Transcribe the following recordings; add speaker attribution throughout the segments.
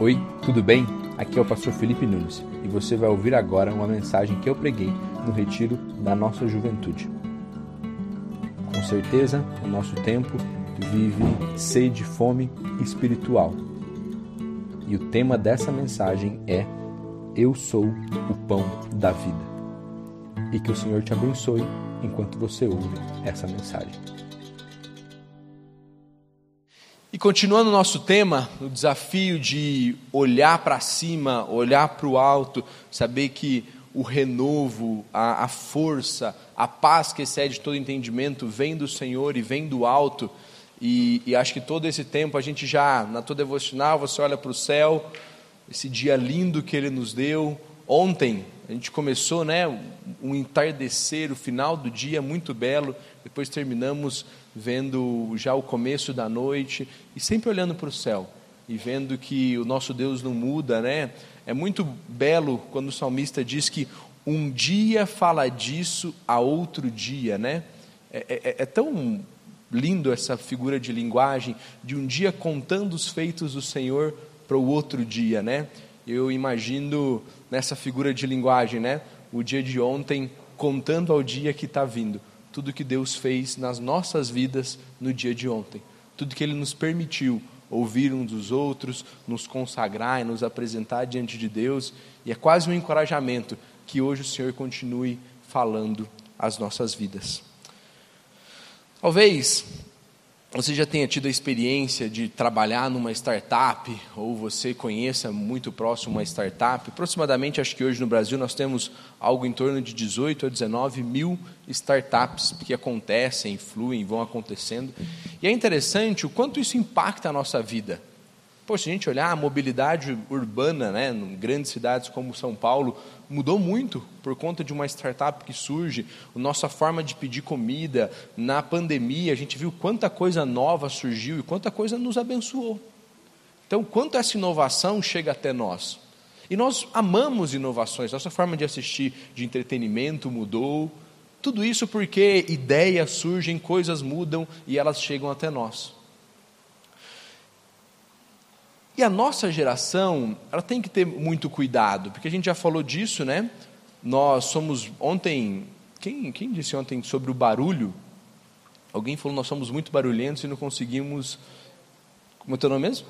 Speaker 1: Oi, tudo bem? Aqui é o pastor Felipe Nunes e você vai ouvir agora uma mensagem que eu preguei no retiro da nossa juventude. Com certeza, o nosso tempo vive sede, fome espiritual. E o tema dessa mensagem é Eu sou o pão da vida. E que o Senhor te abençoe enquanto você ouve essa mensagem.
Speaker 2: E continuando o nosso tema, o desafio de olhar para cima, olhar para o alto, saber que o renovo, a, a, força, a paz que excede todo entendimento vem do Senhor e vem do alto. E, e acho que todo esse tempo a gente já, na tua devocional, você olha para o céu, esse dia lindo que Ele nos deu. Ontem a gente começou, né, um entardecer, o final do dia muito belo. Depois terminamos vendo já o começo da noite e sempre olhando para o céu e vendo que o nosso Deus não muda, né? É muito belo quando o salmista diz que um dia fala disso a outro dia, né? É, é, é tão lindo essa figura de linguagem de um dia contando os feitos do Senhor para o outro dia, né? Eu imagino nessa figura de linguagem, né? O dia de ontem contando ao dia que está vindo tudo que Deus fez nas nossas vidas no dia de ontem, tudo que Ele nos permitiu ouvir uns dos outros, nos consagrar e nos apresentar diante de Deus, e é quase um encorajamento que hoje o Senhor continue falando as nossas vidas. Talvez você já tenha tido a experiência de trabalhar numa startup, ou você conheça muito próximo uma startup. Aproximadamente, acho que hoje no Brasil nós temos algo em torno de 18 a 19 mil startups que acontecem, fluem, vão acontecendo. E é interessante o quanto isso impacta a nossa vida. Pô, se a gente olhar a mobilidade urbana, né, em grandes cidades como São Paulo, mudou muito por conta de uma startup que surge, nossa forma de pedir comida. Na pandemia, a gente viu quanta coisa nova surgiu e quanta coisa nos abençoou. Então, quanto essa inovação chega até nós? E nós amamos inovações, nossa forma de assistir de entretenimento mudou. Tudo isso porque ideias surgem, coisas mudam e elas chegam até nós. E a nossa geração, ela tem que ter muito cuidado, porque a gente já falou disso, né? Nós somos ontem, quem, quem disse ontem sobre o barulho? Alguém falou nós somos muito barulhentos e não conseguimos. Como é teu nome mesmo?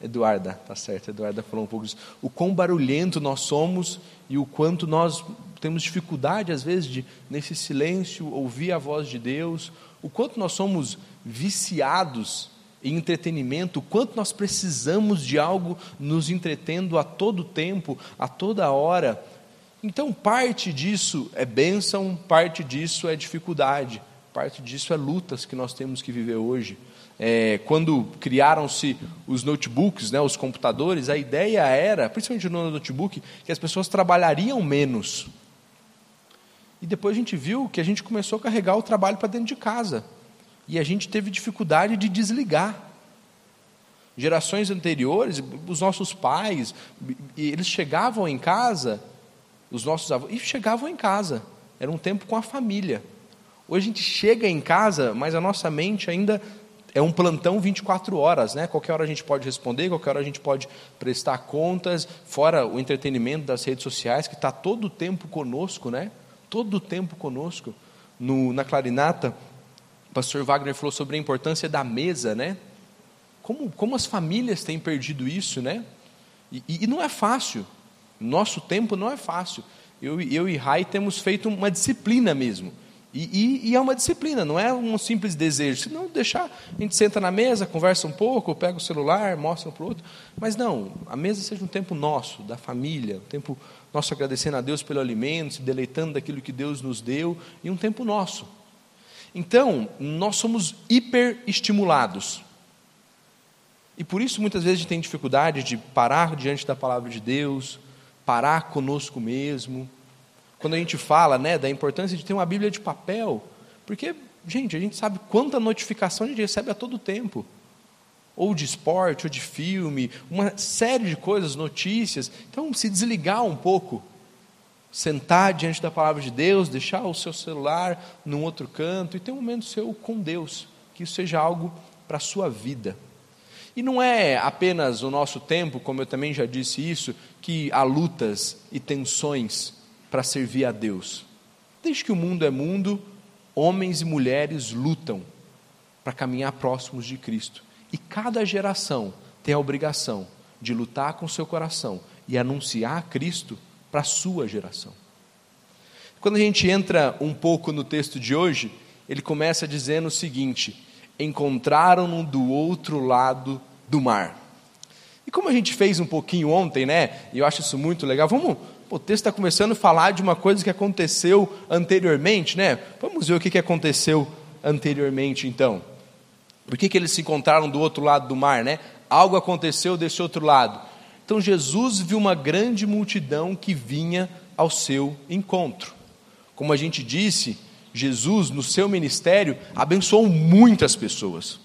Speaker 2: Eduarda, tá certo, Eduarda falou um pouco disso. O quão barulhento nós somos e o quanto nós temos dificuldade, às vezes, de, nesse silêncio, ouvir a voz de Deus, o quanto nós somos viciados em entretenimento, quanto nós precisamos de algo nos entretendo a todo tempo, a toda hora. Então, parte disso é bênção, parte disso é dificuldade, parte disso é lutas que nós temos que viver hoje. É, quando criaram-se os notebooks, né, os computadores, a ideia era, principalmente no notebook, que as pessoas trabalhariam menos. E depois a gente viu que a gente começou a carregar o trabalho para dentro de casa e a gente teve dificuldade de desligar. Gerações anteriores, os nossos pais, eles chegavam em casa, os nossos avós, e chegavam em casa. Era um tempo com a família. Hoje a gente chega em casa, mas a nossa mente ainda é um plantão 24 horas, né? Qualquer hora a gente pode responder, qualquer hora a gente pode prestar contas, fora o entretenimento das redes sociais, que está todo o tempo conosco, né? Todo o tempo conosco. No, na Clarinata, o pastor Wagner falou sobre a importância da mesa, né? Como, como as famílias têm perdido isso, né? E, e não é fácil. Nosso tempo não é fácil. Eu, eu e Rai temos feito uma disciplina mesmo. E, e, e, é uma disciplina, não é um simples desejo. Se não deixar, a gente senta na mesa, conversa um pouco, pega o celular, mostra para o outro. Mas não, a mesa seja um tempo nosso, da família, um tempo nosso agradecendo a Deus pelo alimento, se deleitando daquilo que Deus nos deu, e um tempo nosso. Então, nós somos hiperestimulados. E por isso muitas vezes a gente tem dificuldade de parar diante da palavra de Deus, parar conosco mesmo. Quando a gente fala né, da importância de ter uma Bíblia de papel, porque, gente, a gente sabe quanta notificação a gente recebe a todo tempo. Ou de esporte, ou de filme, uma série de coisas, notícias. Então, se desligar um pouco sentar diante da palavra de Deus, deixar o seu celular num outro canto e ter um momento seu com Deus, que isso seja algo para a sua vida. E não é apenas o nosso tempo, como eu também já disse isso, que há lutas e tensões para servir a Deus. Desde que o mundo é mundo, homens e mulheres lutam para caminhar próximos de Cristo. E cada geração tem a obrigação de lutar com seu coração e anunciar Cristo para a sua geração. Quando a gente entra um pouco no texto de hoje, ele começa dizendo o seguinte: encontraram-no do outro lado do mar. E como a gente fez um pouquinho ontem, né? E eu acho isso muito legal. Vamos, pô, o texto está começando a falar de uma coisa que aconteceu anteriormente, né? Vamos ver o que, que aconteceu anteriormente, então. Por que, que eles se encontraram do outro lado do mar, né? Algo aconteceu desse outro lado. Então Jesus viu uma grande multidão que vinha ao seu encontro. Como a gente disse, Jesus, no seu ministério, abençoou muitas pessoas.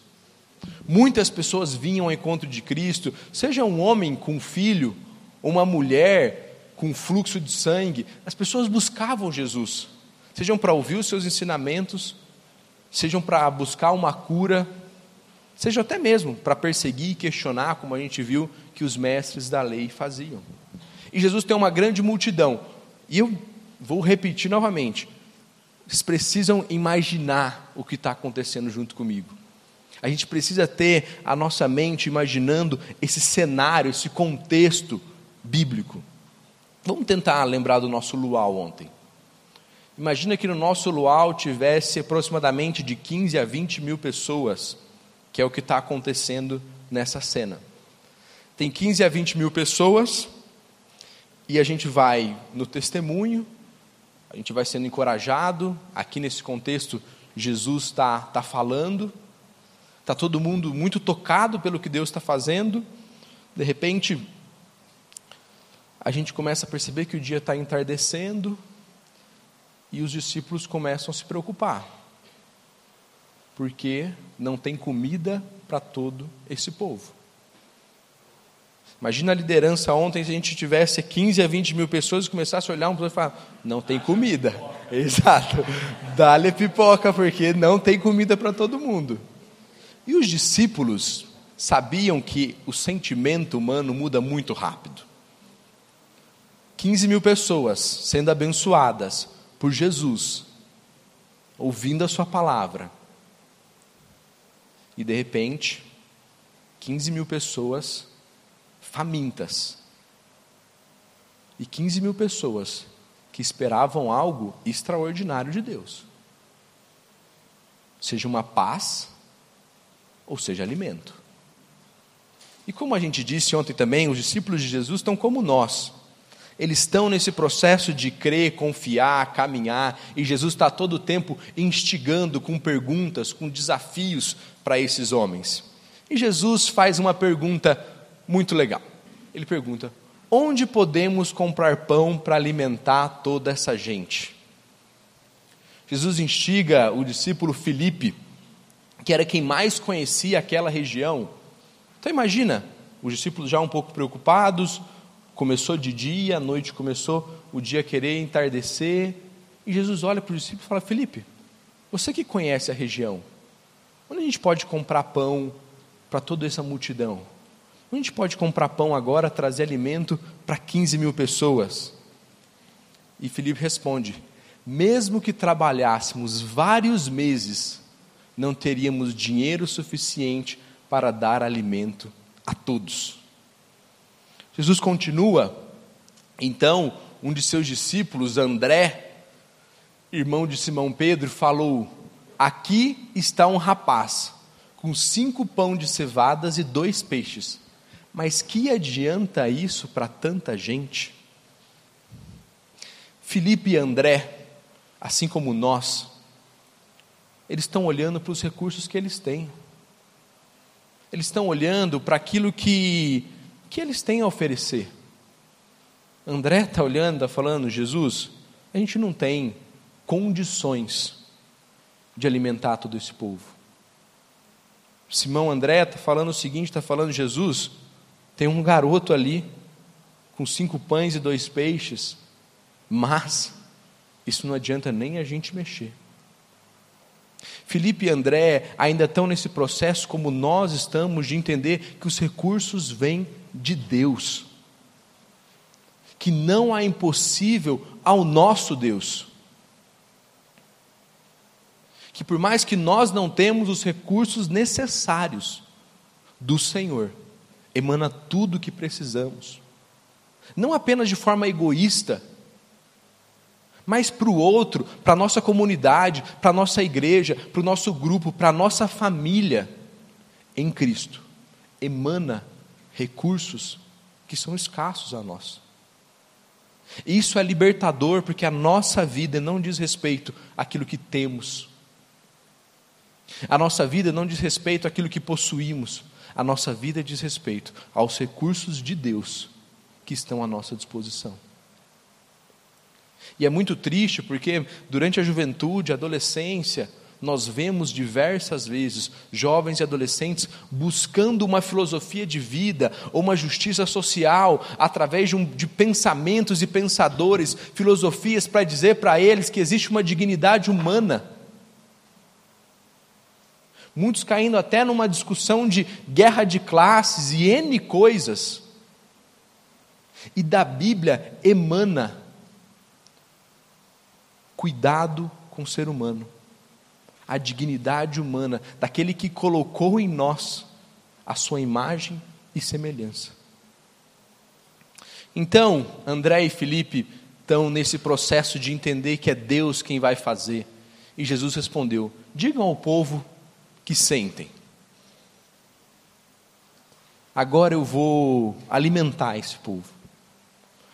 Speaker 2: Muitas pessoas vinham ao encontro de Cristo, seja um homem com um filho, uma mulher com fluxo de sangue, as pessoas buscavam Jesus, sejam para ouvir os seus ensinamentos, sejam para buscar uma cura, seja até mesmo para perseguir e questionar, como a gente viu que os mestres da lei faziam. E Jesus tem uma grande multidão, e eu vou repetir novamente: vocês precisam imaginar o que está acontecendo junto comigo. A gente precisa ter a nossa mente imaginando esse cenário, esse contexto bíblico. Vamos tentar lembrar do nosso luau ontem. Imagina que no nosso luau tivesse aproximadamente de 15 a 20 mil pessoas, que é o que está acontecendo nessa cena. Tem 15 a 20 mil pessoas, e a gente vai no testemunho, a gente vai sendo encorajado. Aqui nesse contexto, Jesus está tá falando, Está todo mundo muito tocado pelo que Deus está fazendo. De repente, a gente começa a perceber que o dia está entardecendo e os discípulos começam a se preocupar, porque não tem comida para todo esse povo. Imagina a liderança ontem se a gente tivesse 15 a 20 mil pessoas e começasse a olhar um para o outro e falar: não tem comida. Exato. Dá-lhe pipoca, porque não tem comida para todo mundo. E os discípulos sabiam que o sentimento humano muda muito rápido. 15 mil pessoas sendo abençoadas por Jesus, ouvindo a Sua palavra, e de repente, 15 mil pessoas famintas, e 15 mil pessoas que esperavam algo extraordinário de Deus, seja uma paz ou seja, alimento. E como a gente disse ontem também, os discípulos de Jesus estão como nós. Eles estão nesse processo de crer, confiar, caminhar, e Jesus está todo o tempo instigando com perguntas, com desafios para esses homens. E Jesus faz uma pergunta muito legal. Ele pergunta: onde podemos comprar pão para alimentar toda essa gente? Jesus instiga o discípulo Filipe que era quem mais conhecia aquela região. Então imagina, os discípulos já um pouco preocupados, começou de dia, a noite começou o dia querer entardecer, e Jesus olha para os discípulos e fala: Felipe, você que conhece a região, onde a gente pode comprar pão para toda essa multidão? Onde a gente pode comprar pão agora, trazer alimento para 15 mil pessoas? E Felipe responde: mesmo que trabalhássemos vários meses não teríamos dinheiro suficiente para dar alimento a todos. Jesus continua, então, um de seus discípulos, André, irmão de Simão Pedro, falou: Aqui está um rapaz com cinco pão de cevadas e dois peixes. Mas que adianta isso para tanta gente? Filipe e André, assim como nós, eles estão olhando para os recursos que eles têm. Eles estão olhando para aquilo que, que eles têm a oferecer. André está olhando, está falando, Jesus, a gente não tem condições de alimentar todo esse povo. Simão André está falando o seguinte, está falando, Jesus, tem um garoto ali com cinco pães e dois peixes, mas isso não adianta nem a gente mexer. Felipe e André ainda estão nesse processo, como nós estamos, de entender que os recursos vêm de Deus, que não há impossível ao nosso Deus. Que por mais que nós não temos os recursos necessários do Senhor, emana tudo o que precisamos. Não apenas de forma egoísta, mas para o outro, para a nossa comunidade, para a nossa igreja, para o nosso grupo, para a nossa família em Cristo. Emana recursos que são escassos a nós. Isso é libertador porque a nossa vida não diz respeito àquilo que temos. A nossa vida não diz respeito àquilo que possuímos. A nossa vida diz respeito aos recursos de Deus que estão à nossa disposição. E é muito triste porque durante a juventude, a adolescência, nós vemos diversas vezes jovens e adolescentes buscando uma filosofia de vida ou uma justiça social através de, um, de pensamentos e pensadores, filosofias para dizer para eles que existe uma dignidade humana. Muitos caindo até numa discussão de guerra de classes e N coisas. E da Bíblia emana cuidado com o ser humano, a dignidade humana daquele que colocou em nós a sua imagem e semelhança. Então, André e Felipe estão nesse processo de entender que é Deus quem vai fazer. E Jesus respondeu: Digam ao povo que sentem. Agora eu vou alimentar esse povo.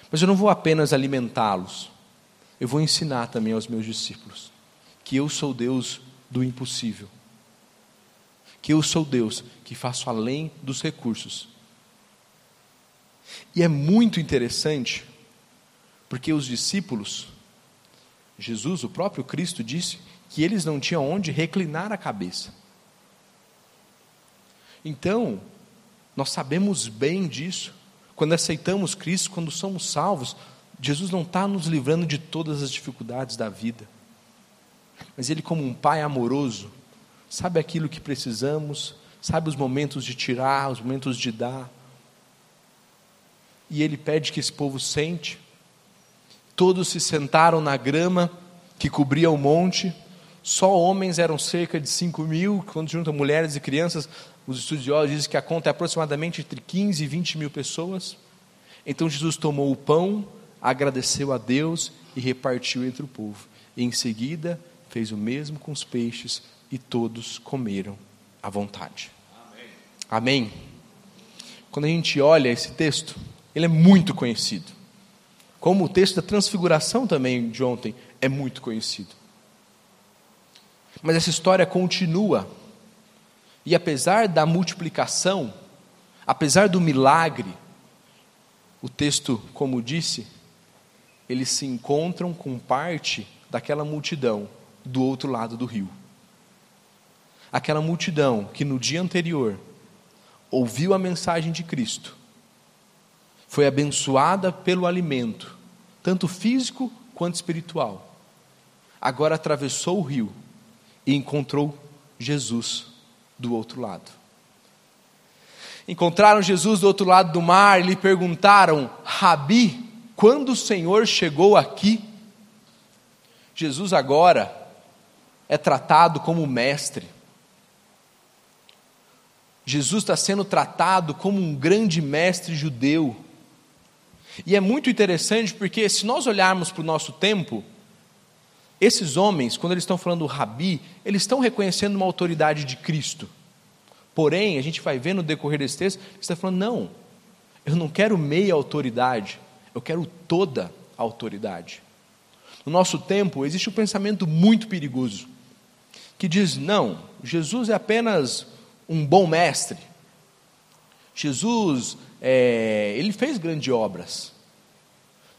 Speaker 2: Mas eu não vou apenas alimentá-los, eu vou ensinar também aos meus discípulos que eu sou Deus do impossível. Que eu sou Deus que faço além dos recursos. E é muito interessante, porque os discípulos, Jesus, o próprio Cristo, disse que eles não tinham onde reclinar a cabeça. Então, nós sabemos bem disso. Quando aceitamos Cristo, quando somos salvos, Jesus não está nos livrando de todas as dificuldades da vida, mas Ele, como um Pai amoroso, sabe aquilo que precisamos, sabe os momentos de tirar, os momentos de dar, e Ele pede que esse povo sente. Todos se sentaram na grama que cobria o monte, só homens eram cerca de 5 mil, quando juntam mulheres e crianças, os estudiosos dizem que a conta é aproximadamente entre 15 e 20 mil pessoas. Então Jesus tomou o pão, agradeceu a Deus e repartiu entre o povo. E em seguida fez o mesmo com os peixes e todos comeram à vontade. Amém. Amém. Quando a gente olha esse texto, ele é muito conhecido. Como o texto da transfiguração também de ontem é muito conhecido. Mas essa história continua. E apesar da multiplicação, apesar do milagre, o texto, como disse, eles se encontram com parte daquela multidão do outro lado do rio. Aquela multidão que no dia anterior ouviu a mensagem de Cristo, foi abençoada pelo alimento, tanto físico quanto espiritual. Agora atravessou o rio e encontrou Jesus do outro lado. Encontraram Jesus do outro lado do mar e lhe perguntaram: Rabi, quando o Senhor chegou aqui, Jesus agora é tratado como mestre. Jesus está sendo tratado como um grande mestre judeu. E é muito interessante porque, se nós olharmos para o nosso tempo, esses homens, quando eles estão falando rabi, eles estão reconhecendo uma autoridade de Cristo. Porém, a gente vai ver no decorrer desse texto, ele está falando: não, eu não quero meia autoridade, eu quero toda a autoridade. No nosso tempo, existe um pensamento muito perigoso que diz: não, Jesus é apenas um bom mestre. Jesus, é, ele fez grandes obras,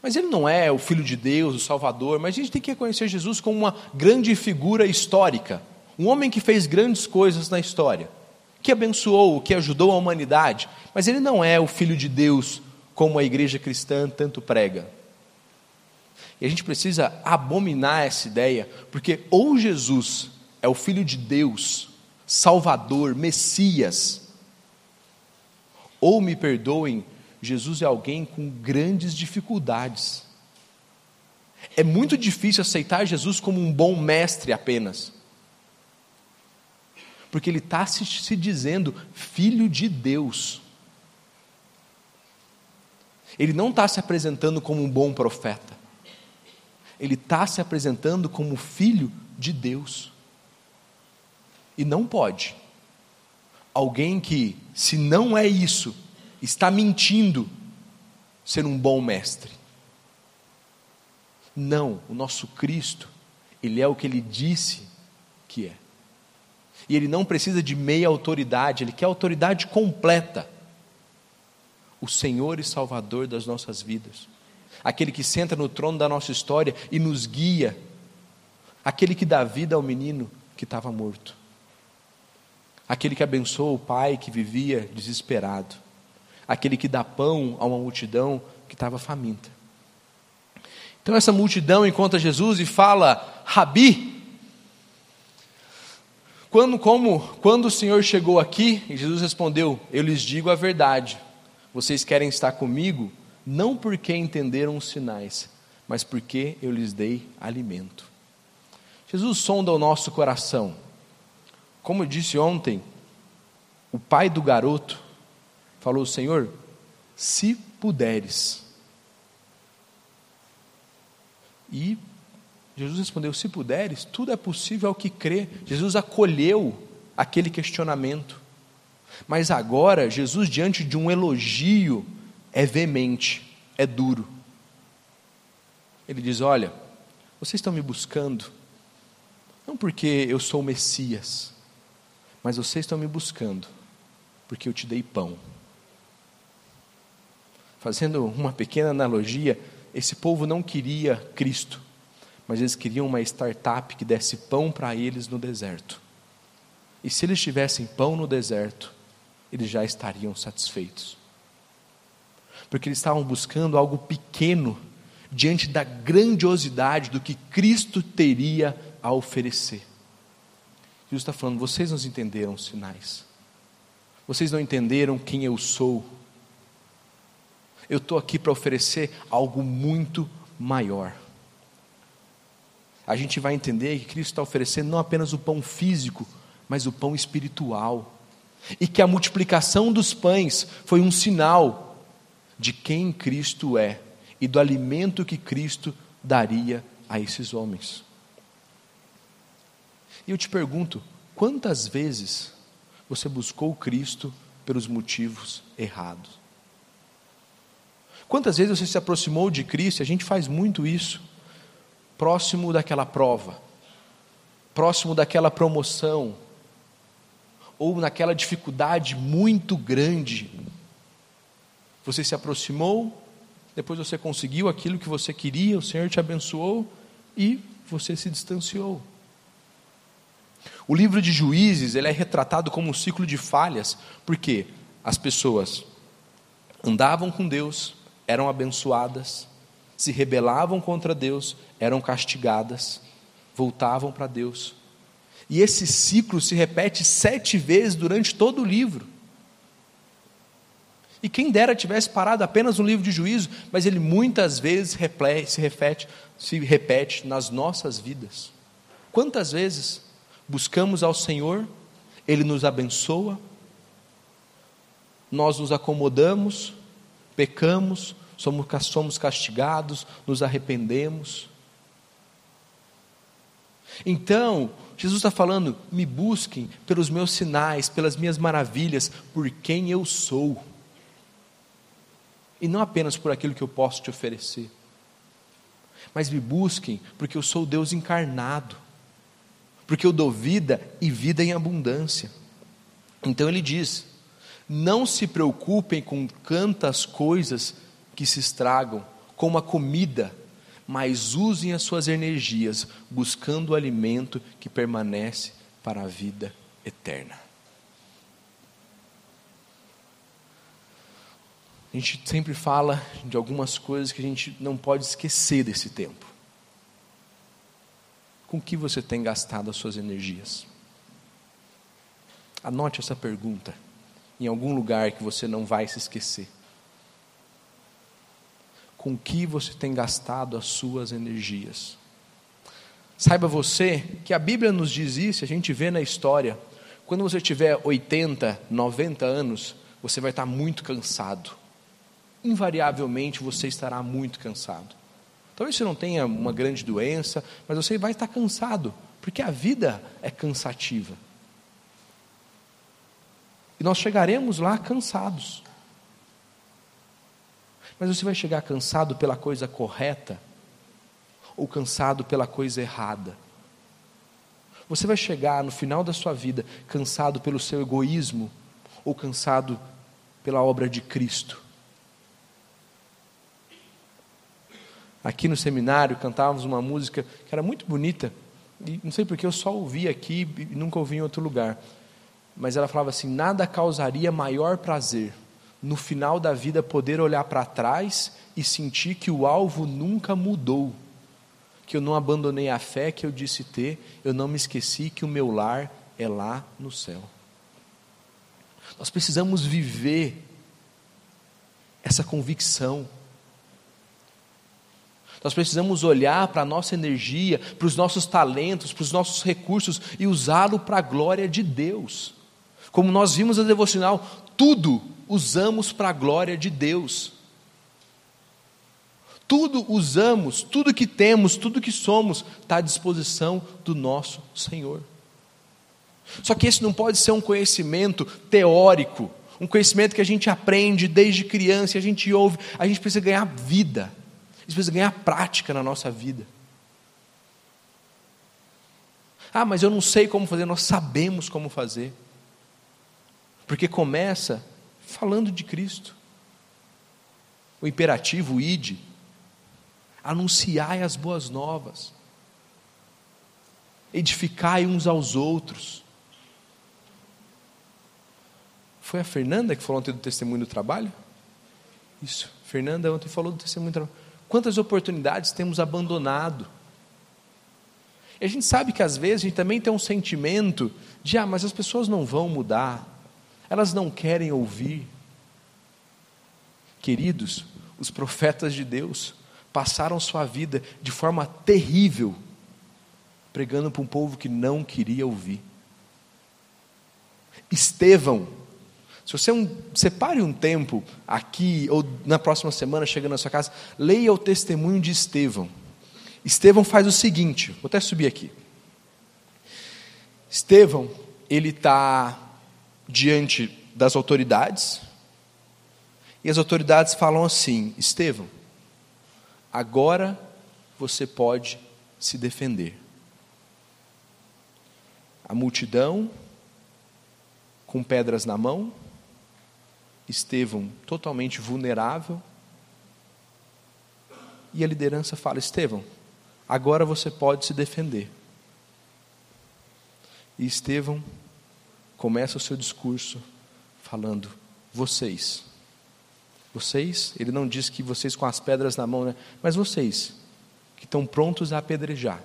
Speaker 2: mas ele não é o Filho de Deus, o Salvador. Mas a gente tem que reconhecer Jesus como uma grande figura histórica, um homem que fez grandes coisas na história, que abençoou, que ajudou a humanidade. Mas ele não é o Filho de Deus como a igreja cristã tanto prega. E a gente precisa abominar essa ideia, porque ou Jesus é o Filho de Deus, Salvador, Messias. Ou me perdoem, Jesus é alguém com grandes dificuldades. É muito difícil aceitar Jesus como um bom mestre apenas. Porque ele está se, se dizendo filho de Deus. Ele não está se apresentando como um bom profeta. Ele está se apresentando como filho de Deus. E não pode. Alguém que, se não é isso, está mentindo, ser um bom mestre. Não, o nosso Cristo, Ele é o que Ele disse que é. E Ele não precisa de meia autoridade, Ele quer autoridade completa o Senhor e Salvador das nossas vidas, aquele que senta no trono da nossa história e nos guia, aquele que dá vida ao menino que estava morto, aquele que abençoa o pai que vivia desesperado, aquele que dá pão a uma multidão que estava faminta. Então essa multidão encontra Jesus e fala: Rabi, quando, como, quando o Senhor chegou aqui, Jesus respondeu: Eu lhes digo a verdade vocês querem estar comigo não porque entenderam os sinais, mas porque eu lhes dei alimento. Jesus sonda o nosso coração. Como eu disse ontem, o pai do garoto falou: Senhor, se puderes. E Jesus respondeu: Se puderes, tudo é possível ao que crê. Jesus acolheu aquele questionamento. Mas agora, Jesus, diante de um elogio, é veemente, é duro. Ele diz: Olha, vocês estão me buscando, não porque eu sou o Messias, mas vocês estão me buscando, porque eu te dei pão. Fazendo uma pequena analogia, esse povo não queria Cristo, mas eles queriam uma startup que desse pão para eles no deserto. E se eles tivessem pão no deserto, eles já estariam satisfeitos. Porque eles estavam buscando algo pequeno diante da grandiosidade do que Cristo teria a oferecer. Jesus está falando: vocês não entenderam os sinais, vocês não entenderam quem eu sou. Eu estou aqui para oferecer algo muito maior. A gente vai entender que Cristo está oferecendo não apenas o pão físico, mas o pão espiritual e que a multiplicação dos pães foi um sinal de quem Cristo é e do alimento que Cristo daria a esses homens. E eu te pergunto, quantas vezes você buscou Cristo pelos motivos errados? Quantas vezes você se aproximou de Cristo, e a gente faz muito isso, próximo daquela prova, próximo daquela promoção, ou naquela dificuldade muito grande, você se aproximou, depois você conseguiu aquilo que você queria, o Senhor te abençoou e você se distanciou. O livro de Juízes ele é retratado como um ciclo de falhas, porque as pessoas andavam com Deus, eram abençoadas, se rebelavam contra Deus, eram castigadas, voltavam para Deus, e esse ciclo se repete sete vezes durante todo o livro. E quem dera tivesse parado apenas no livro de juízo, mas ele muitas vezes se repete, se repete nas nossas vidas. Quantas vezes buscamos ao Senhor, Ele nos abençoa, nós nos acomodamos, pecamos, somos, somos castigados, nos arrependemos. Então, Jesus está falando: me busquem pelos meus sinais, pelas minhas maravilhas, por quem eu sou. E não apenas por aquilo que eu posso te oferecer. Mas me busquem porque eu sou Deus encarnado. Porque eu dou vida e vida em abundância. Então ele diz: não se preocupem com tantas coisas que se estragam, como a comida mas usem as suas energias buscando o alimento que permanece para a vida eterna. A gente sempre fala de algumas coisas que a gente não pode esquecer desse tempo. Com que você tem gastado as suas energias? Anote essa pergunta em algum lugar que você não vai se esquecer. Com que você tem gastado as suas energias? Saiba você que a Bíblia nos diz isso, a gente vê na história. Quando você tiver 80, 90 anos, você vai estar muito cansado. Invariavelmente você estará muito cansado. Talvez você não tenha uma grande doença, mas você vai estar cansado, porque a vida é cansativa. E nós chegaremos lá cansados. Mas você vai chegar cansado pela coisa correta ou cansado pela coisa errada? Você vai chegar no final da sua vida cansado pelo seu egoísmo ou cansado pela obra de Cristo? Aqui no seminário cantávamos uma música que era muito bonita, e não sei porque eu só ouvi aqui e nunca ouvi em outro lugar. Mas ela falava assim: nada causaria maior prazer no final da vida poder olhar para trás e sentir que o alvo nunca mudou, que eu não abandonei a fé que eu disse ter, eu não me esqueci que o meu lar é lá no céu. Nós precisamos viver essa convicção nós precisamos olhar para a nossa energia, para os nossos talentos, para os nossos recursos e usá-lo para a glória de Deus. Como nós vimos na devocional, tudo usamos para a glória de Deus. Tudo usamos, tudo que temos, tudo que somos, está à disposição do nosso Senhor. Só que esse não pode ser um conhecimento teórico, um conhecimento que a gente aprende desde criança, a gente ouve, a gente precisa ganhar vida. Isso precisa ganhar prática na nossa vida. Ah, mas eu não sei como fazer, nós sabemos como fazer. Porque começa falando de Cristo. O imperativo, o ide, anunciai as boas novas, edificai uns aos outros. Foi a Fernanda que falou ontem do testemunho do trabalho? Isso, Fernanda ontem falou do testemunho do trabalho. Quantas oportunidades temos abandonado? E a gente sabe que às vezes a gente também tem um sentimento de, ah, mas as pessoas não vão mudar, elas não querem ouvir. Queridos, os profetas de Deus passaram sua vida de forma terrível, pregando para um povo que não queria ouvir. Estevão se você um, separe um tempo aqui ou na próxima semana, chegando na sua casa, leia o testemunho de Estevão. Estevão faz o seguinte, vou até subir aqui. Estevão, ele está diante das autoridades, e as autoridades falam assim: Estevão, agora você pode se defender. A multidão, com pedras na mão, Estevão totalmente vulnerável. E a liderança fala: Estevão, agora você pode se defender. E Estevão começa o seu discurso falando: vocês. Vocês, ele não diz que vocês com as pedras na mão, né? mas vocês, que estão prontos a apedrejar.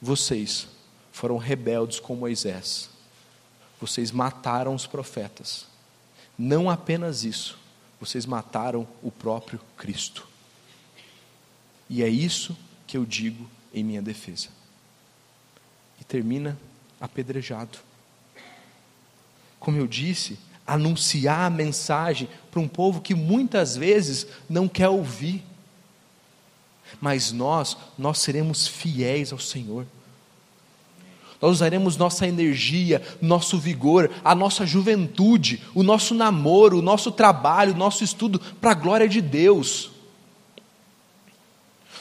Speaker 2: Vocês foram rebeldes com Moisés. Vocês mataram os profetas. Não apenas isso, vocês mataram o próprio Cristo. E é isso que eu digo em minha defesa. E termina apedrejado. Como eu disse, anunciar a mensagem para um povo que muitas vezes não quer ouvir. Mas nós, nós seremos fiéis ao Senhor nós usaremos nossa energia, nosso vigor, a nossa juventude, o nosso namoro, o nosso trabalho, o nosso estudo para a glória de Deus.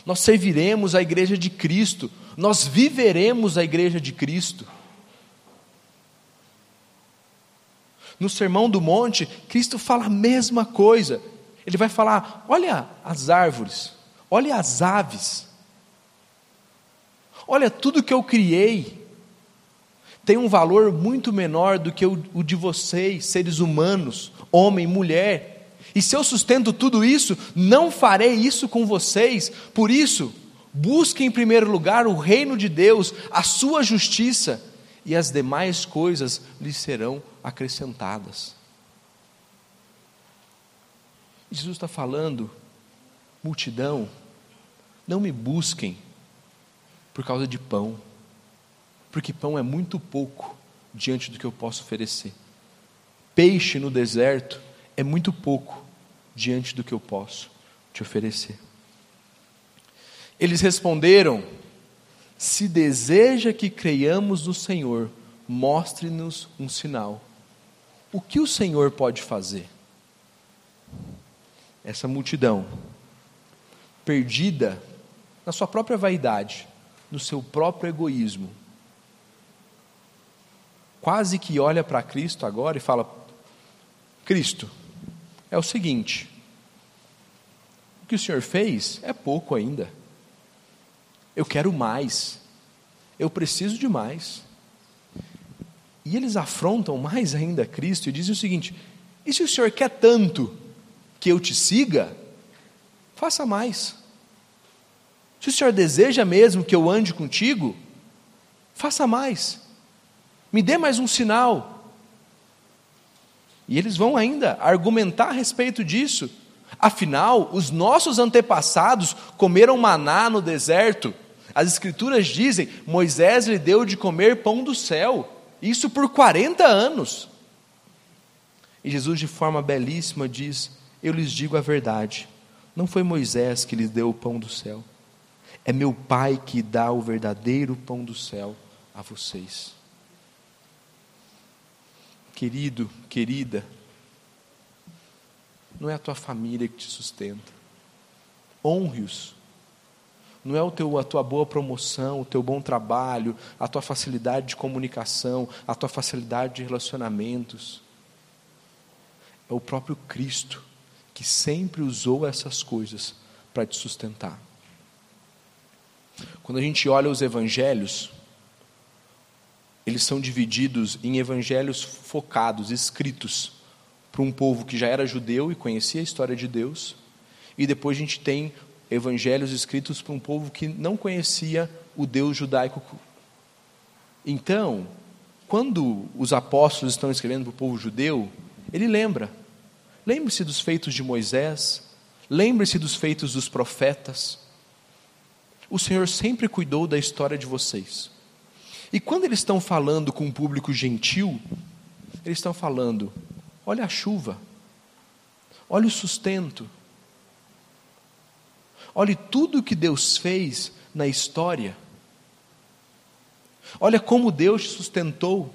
Speaker 2: Nós serviremos a igreja de Cristo, nós viveremos a igreja de Cristo. No Sermão do Monte, Cristo fala a mesma coisa. Ele vai falar: olha as árvores, olha as aves, olha tudo que eu criei tem um valor muito menor do que o, de vocês, seres humanos, homem, mulher. E se eu sustento tudo isso, não farei isso com vocês. Por isso, Busque em primeiro lugar o reino de Deus, a sua justiça, e as demais coisas lhe serão acrescentadas. Jesus está falando, multidão, não me busquem por causa de pão, porque pão é muito pouco diante do que eu posso oferecer. Peixe no deserto é muito pouco diante do que eu posso te oferecer. Eles responderam: Se deseja que creiamos no Senhor, mostre-nos um sinal. O que o Senhor pode fazer? Essa multidão, perdida na sua própria vaidade, no seu próprio egoísmo, quase que olha para Cristo agora e fala: Cristo, é o seguinte, o que o Senhor fez é pouco ainda. Eu quero mais. Eu preciso de mais. E eles afrontam mais ainda Cristo e dizem o seguinte: e se o Senhor quer tanto que eu te siga, faça mais. Se o Senhor deseja mesmo que eu ande contigo, faça mais. Me dê mais um sinal. E eles vão ainda argumentar a respeito disso. Afinal, os nossos antepassados comeram maná no deserto as Escrituras dizem: Moisés lhe deu de comer pão do céu, isso por 40 anos. E Jesus, de forma belíssima, diz: Eu lhes digo a verdade, não foi Moisés que lhes deu o pão do céu, é meu Pai que dá o verdadeiro pão do céu a vocês. Querido, querida, não é a tua família que te sustenta, honre-os não é o teu, a tua boa promoção, o teu bom trabalho, a tua facilidade de comunicação, a tua facilidade de relacionamentos. É o próprio Cristo que sempre usou essas coisas para te sustentar. Quando a gente olha os evangelhos, eles são divididos em evangelhos focados, escritos para um povo que já era judeu e conhecia a história de Deus, e depois a gente tem evangelhos escritos para um povo que não conhecia o Deus judaico. Então, quando os apóstolos estão escrevendo para o povo judeu, ele lembra. Lembre-se dos feitos de Moisés, lembre-se dos feitos dos profetas. O Senhor sempre cuidou da história de vocês. E quando eles estão falando com um público gentil, eles estão falando: olha a chuva, olha o sustento, Olhe tudo o que Deus fez na história. Olha como Deus te sustentou.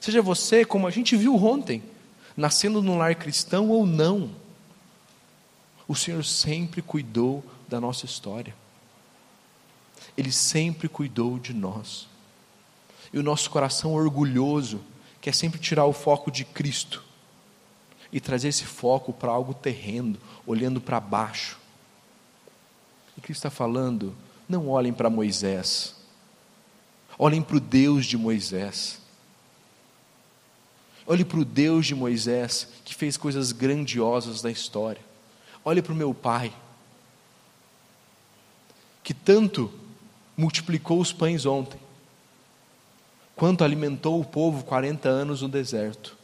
Speaker 2: Seja você, como a gente viu ontem, nascendo num lar cristão ou não, o Senhor sempre cuidou da nossa história. Ele sempre cuidou de nós. E o nosso coração orgulhoso quer sempre tirar o foco de Cristo e trazer esse foco para algo terreno, olhando para baixo. E Cristo está falando: não olhem para Moisés, olhem para o Deus de Moisés. Olhe para o Deus de Moisés, que fez coisas grandiosas na história. Olhe para o meu Pai, que tanto multiplicou os pães ontem, quanto alimentou o povo 40 anos no deserto,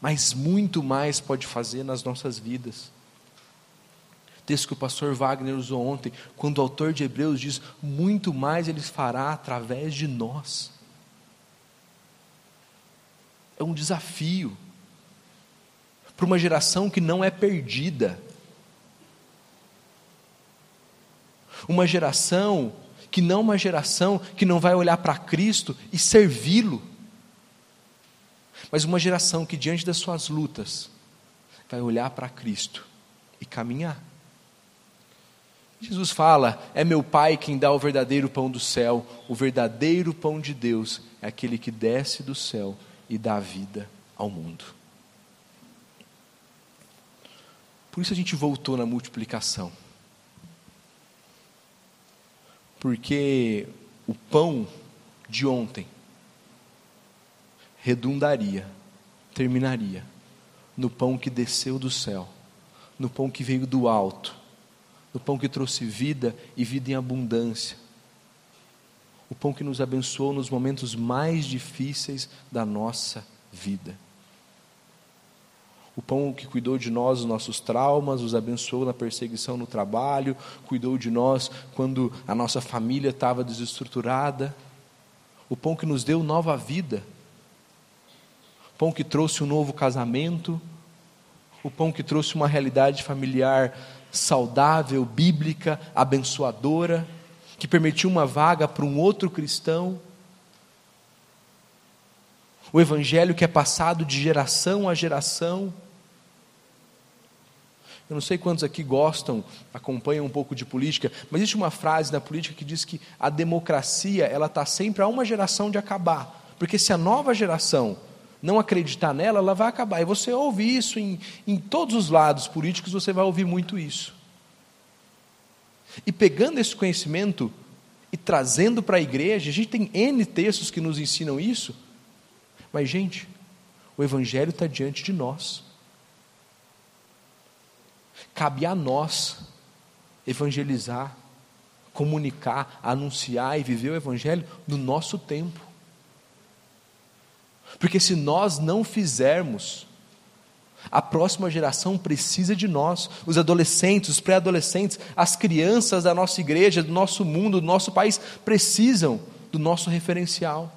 Speaker 2: mas muito mais pode fazer nas nossas vidas texto que o pastor Wagner usou ontem, quando o autor de Hebreus diz: muito mais ele fará através de nós. É um desafio para uma geração que não é perdida. Uma geração que não uma geração que não vai olhar para Cristo e servi-lo, mas uma geração que diante das suas lutas vai olhar para Cristo e caminhar. Jesus fala: é meu Pai quem dá o verdadeiro pão do céu, o verdadeiro pão de Deus é aquele que desce do céu e dá vida ao mundo. Por isso a gente voltou na multiplicação. Porque o pão de ontem redundaria, terminaria no pão que desceu do céu, no pão que veio do alto no pão que trouxe vida e vida em abundância, o pão que nos abençoou nos momentos mais difíceis da nossa vida. O pão que cuidou de nós, os nossos traumas, os abençoou na perseguição no trabalho, cuidou de nós quando a nossa família estava desestruturada. O pão que nos deu nova vida. O pão que trouxe um novo casamento. O pão que trouxe uma realidade familiar saudável, bíblica, abençoadora, que permitiu uma vaga para um outro cristão. O evangelho que é passado de geração a geração. Eu não sei quantos aqui gostam, acompanham um pouco de política, mas existe uma frase na política que diz que a democracia ela está sempre a uma geração de acabar, porque se a nova geração não acreditar nela, ela vai acabar. E você ouve isso em, em todos os lados políticos, você vai ouvir muito isso. E pegando esse conhecimento e trazendo para a igreja, a gente tem N textos que nos ensinam isso, mas, gente, o Evangelho está diante de nós. Cabe a nós evangelizar, comunicar, anunciar e viver o Evangelho no nosso tempo. Porque se nós não fizermos, a próxima geração precisa de nós, os adolescentes, os pré-adolescentes, as crianças da nossa igreja, do nosso mundo, do nosso país, precisam do nosso referencial.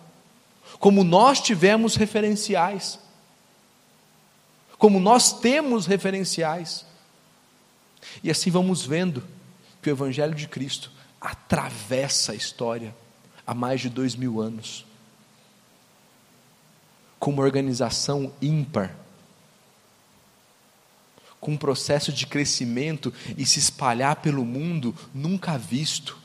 Speaker 2: Como nós tivemos referenciais, como nós temos referenciais. E assim vamos vendo que o Evangelho de Cristo atravessa a história há mais de dois mil anos, com uma organização ímpar, com um processo de crescimento e se espalhar pelo mundo nunca visto.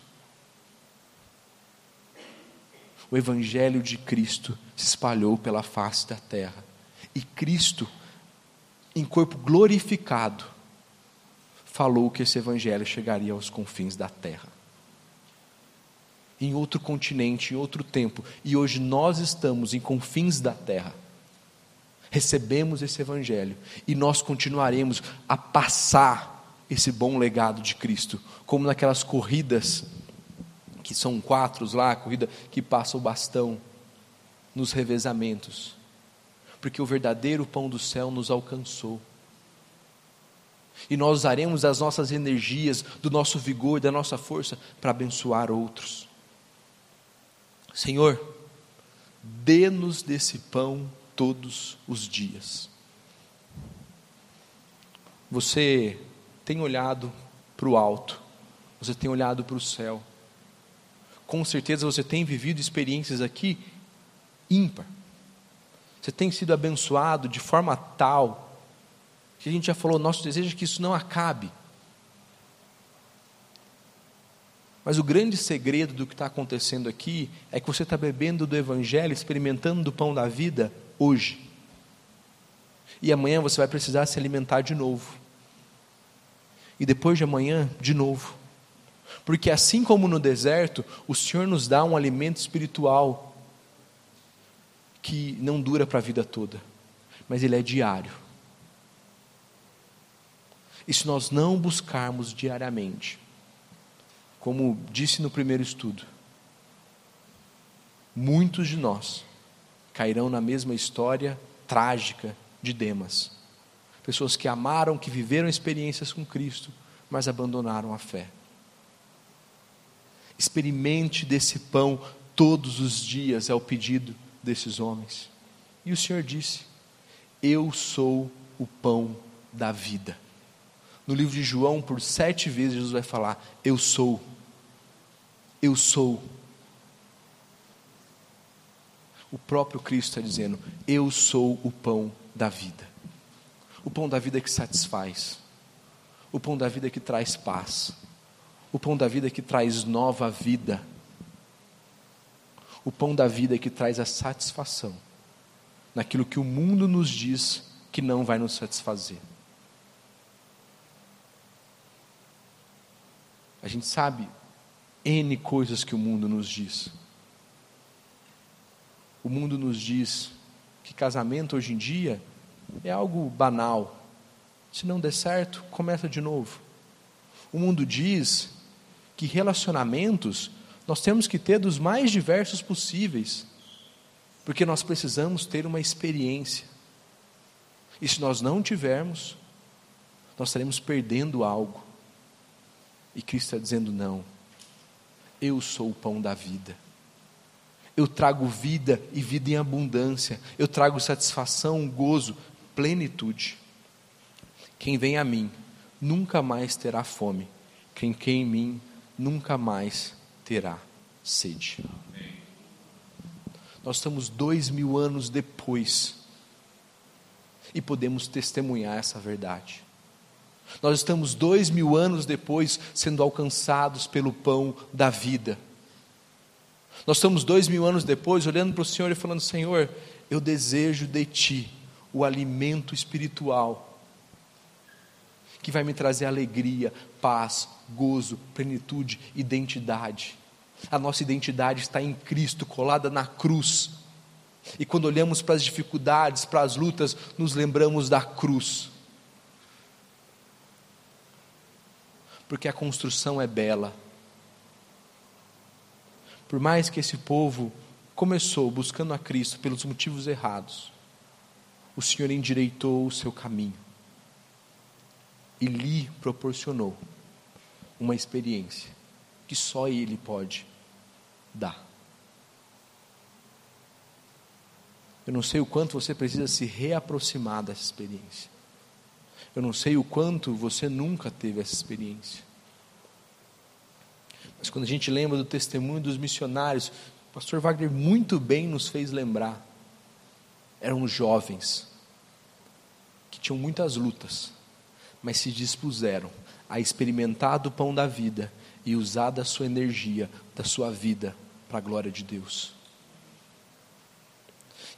Speaker 2: O Evangelho de Cristo se espalhou pela face da terra, e Cristo, em corpo glorificado, falou que esse evangelho chegaria aos confins da terra. Em outro continente, em outro tempo, e hoje nós estamos em confins da terra. Recebemos esse evangelho e nós continuaremos a passar esse bom legado de Cristo, como naquelas corridas que são quatro lá, a corrida que passa o bastão nos revezamentos. Porque o verdadeiro pão do céu nos alcançou e nós usaremos as nossas energias, do nosso vigor, da nossa força para abençoar outros. Senhor, dê-nos desse pão todos os dias. Você tem olhado para o alto, você tem olhado para o céu. Com certeza você tem vivido experiências aqui ímpar. Você tem sido abençoado de forma tal que a gente já falou, nosso desejo é que isso não acabe. Mas o grande segredo do que está acontecendo aqui é que você está bebendo do Evangelho, experimentando do pão da vida hoje. E amanhã você vai precisar se alimentar de novo. E depois de amanhã, de novo. Porque assim como no deserto, o Senhor nos dá um alimento espiritual que não dura para a vida toda, mas ele é diário. E se nós não buscarmos diariamente, como disse no primeiro estudo, muitos de nós cairão na mesma história trágica de Demas. Pessoas que amaram, que viveram experiências com Cristo, mas abandonaram a fé. Experimente desse pão todos os dias, é o pedido desses homens. E o Senhor disse: Eu sou o pão da vida. No livro de João, por sete vezes, Jesus vai falar: Eu sou. Eu sou. O próprio Cristo está dizendo: Eu sou o pão da vida. O pão da vida que satisfaz. O pão da vida que traz paz. O pão da vida que traz nova vida. O pão da vida que traz a satisfação naquilo que o mundo nos diz que não vai nos satisfazer. A gente sabe N coisas que o mundo nos diz. O mundo nos diz que casamento hoje em dia é algo banal. Se não der certo, começa de novo. O mundo diz que relacionamentos nós temos que ter dos mais diversos possíveis, porque nós precisamos ter uma experiência. E se nós não tivermos, nós estaremos perdendo algo. E Cristo está dizendo: não, eu sou o pão da vida. Eu trago vida e vida em abundância. Eu trago satisfação, gozo, plenitude. Quem vem a mim nunca mais terá fome. Quem crê em mim nunca mais terá sede. Nós estamos dois mil anos depois e podemos testemunhar essa verdade. Nós estamos dois mil anos depois sendo alcançados pelo pão da vida. Nós estamos dois mil anos depois olhando para o Senhor e falando: Senhor, eu desejo de Ti o alimento espiritual que vai me trazer alegria, paz, gozo, plenitude, identidade. A nossa identidade está em Cristo, colada na cruz. E quando olhamos para as dificuldades, para as lutas, nos lembramos da cruz. Porque a construção é bela. Por mais que esse povo começou buscando a Cristo pelos motivos errados, o Senhor endireitou o seu caminho e lhe proporcionou uma experiência que só Ele pode dar. Eu não sei o quanto você precisa se reaproximar dessa experiência. Eu não sei o quanto você nunca teve essa experiência. Mas quando a gente lembra do testemunho dos missionários, o pastor Wagner muito bem nos fez lembrar. Eram jovens que tinham muitas lutas, mas se dispuseram a experimentar do pão da vida e usar da sua energia, da sua vida, para a glória de Deus.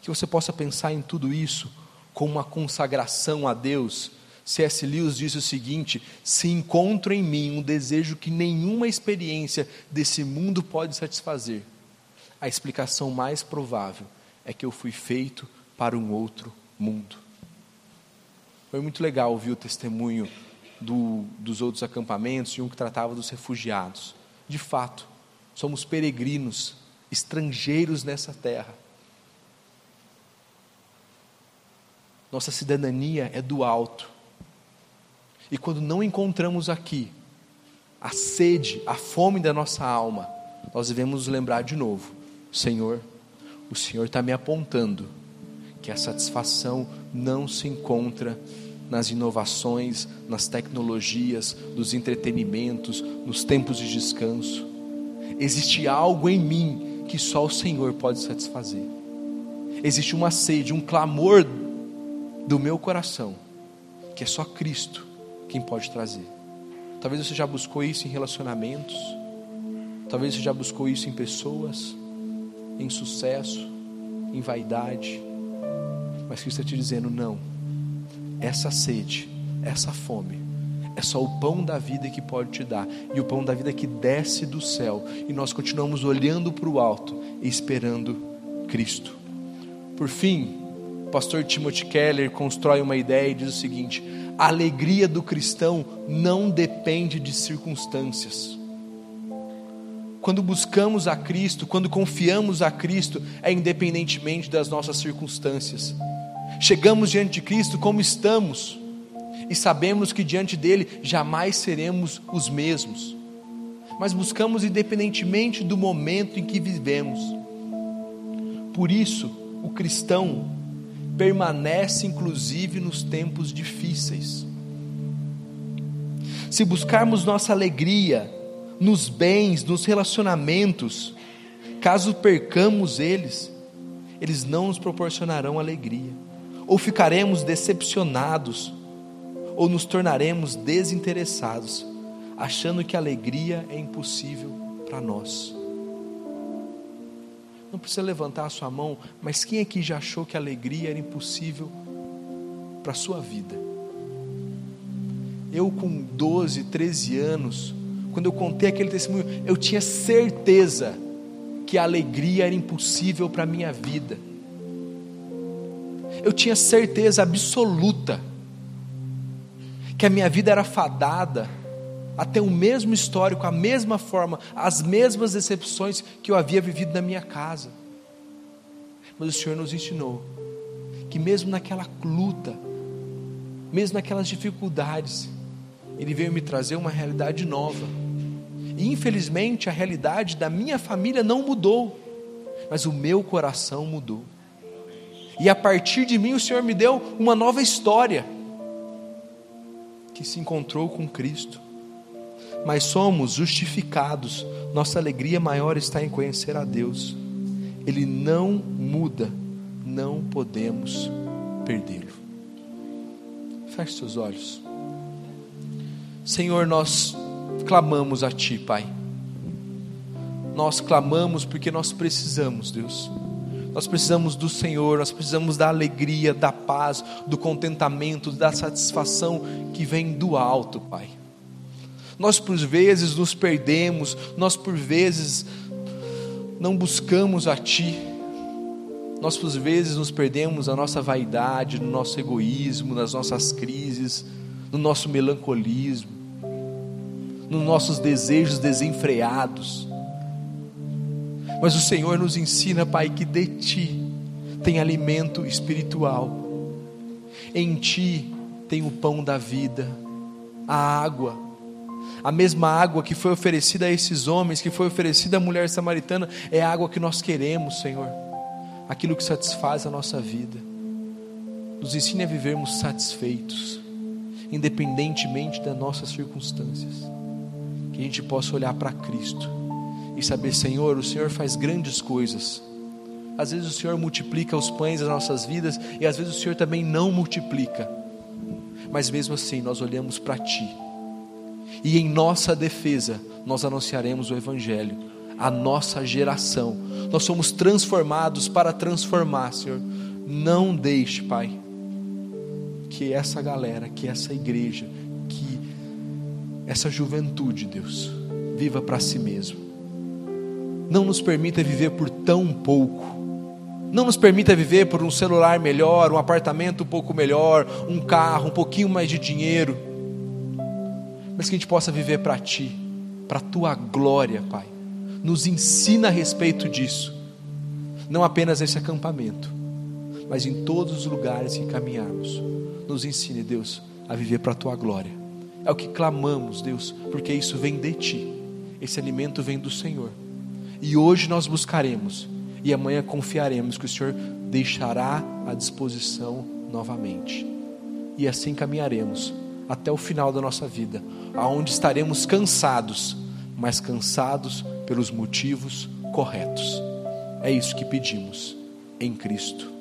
Speaker 2: Que você possa pensar em tudo isso com uma consagração a Deus C.S. Lewis disse o seguinte: se encontro em mim um desejo que nenhuma experiência desse mundo pode satisfazer, a explicação mais provável é que eu fui feito para um outro mundo. Foi muito legal ouvir o testemunho do, dos outros acampamentos e um que tratava dos refugiados. De fato, somos peregrinos, estrangeiros nessa terra. Nossa cidadania é do alto. E quando não encontramos aqui a sede, a fome da nossa alma, nós devemos nos lembrar de novo: Senhor, o Senhor está me apontando que a satisfação não se encontra nas inovações, nas tecnologias, nos entretenimentos, nos tempos de descanso. Existe algo em mim que só o Senhor pode satisfazer. Existe uma sede, um clamor do meu coração, que é só Cristo quem pode trazer. Talvez você já buscou isso em relacionamentos, talvez você já buscou isso em pessoas, em sucesso, em vaidade, mas Cristo está te dizendo: não, essa sede, essa fome, é só o pão da vida que pode te dar, e o pão da vida que desce do céu, e nós continuamos olhando para o alto e esperando Cristo. Por fim, o pastor Timothy Keller constrói uma ideia e diz o seguinte: a alegria do cristão não depende de circunstâncias. Quando buscamos a Cristo, quando confiamos a Cristo, é independentemente das nossas circunstâncias. Chegamos diante de Cristo como estamos, e sabemos que diante dele jamais seremos os mesmos, mas buscamos independentemente do momento em que vivemos. Por isso, o cristão permanece inclusive nos tempos difíceis. Se buscarmos nossa alegria nos bens, nos relacionamentos, caso percamos eles, eles não nos proporcionarão alegria, ou ficaremos decepcionados, ou nos tornaremos desinteressados, achando que a alegria é impossível para nós. Não precisa levantar a sua mão, mas quem aqui já achou que a alegria era impossível para a sua vida? Eu, com 12, 13 anos, quando eu contei aquele testemunho, eu tinha certeza que a alegria era impossível para a minha vida. Eu tinha certeza absoluta que a minha vida era fadada até o mesmo histórico, a mesma forma, as mesmas decepções que eu havia vivido na minha casa. Mas o Senhor nos ensinou que mesmo naquela luta, mesmo naquelas dificuldades, Ele veio me trazer uma realidade nova. E infelizmente a realidade da minha família não mudou, mas o meu coração mudou. E a partir de mim o Senhor me deu uma nova história que se encontrou com Cristo. Mas somos justificados, nossa alegria maior está em conhecer a Deus. Ele não muda, não podemos perdê-lo. Feche seus olhos. Senhor, nós clamamos a Ti, Pai. Nós clamamos porque nós precisamos, Deus. Nós precisamos do Senhor, nós precisamos da alegria, da paz, do contentamento, da satisfação que vem do alto, Pai. Nós por vezes nos perdemos, nós por vezes não buscamos a Ti, nós por vezes nos perdemos na nossa vaidade, no nosso egoísmo, nas nossas crises, no nosso melancolismo, nos nossos desejos desenfreados. Mas o Senhor nos ensina, Pai, que de Ti tem alimento espiritual, em Ti tem o pão da vida, a água, a mesma água que foi oferecida a esses homens, que foi oferecida à mulher samaritana, é a água que nós queremos, Senhor, aquilo que satisfaz a nossa vida. Nos ensine a vivermos satisfeitos, independentemente das nossas circunstâncias que a gente possa olhar para Cristo e saber, Senhor, o Senhor faz grandes coisas. Às vezes o Senhor multiplica os pães das nossas vidas e às vezes o Senhor também não multiplica. Mas mesmo assim, nós olhamos para Ti. E em nossa defesa, nós anunciaremos o Evangelho, a nossa geração. Nós somos transformados para transformar, Senhor. Não deixe, Pai, que essa galera, que essa igreja, essa juventude, Deus, viva para si mesmo. Não nos permita viver por tão pouco. Não nos permita viver por um celular melhor, um apartamento um pouco melhor, um carro, um pouquinho mais de dinheiro. Mas que a gente possa viver para Ti, para a Tua glória, Pai. Nos ensina a respeito disso. Não apenas nesse acampamento, mas em todos os lugares que caminharmos. Nos ensine, Deus, a viver para a Tua glória é o que clamamos, Deus, porque isso vem de Ti. Esse alimento vem do Senhor. E hoje nós buscaremos, e amanhã confiaremos que o Senhor deixará à disposição novamente. E assim caminharemos até o final da nossa vida, aonde estaremos cansados, mas cansados pelos motivos corretos. É isso que pedimos em Cristo.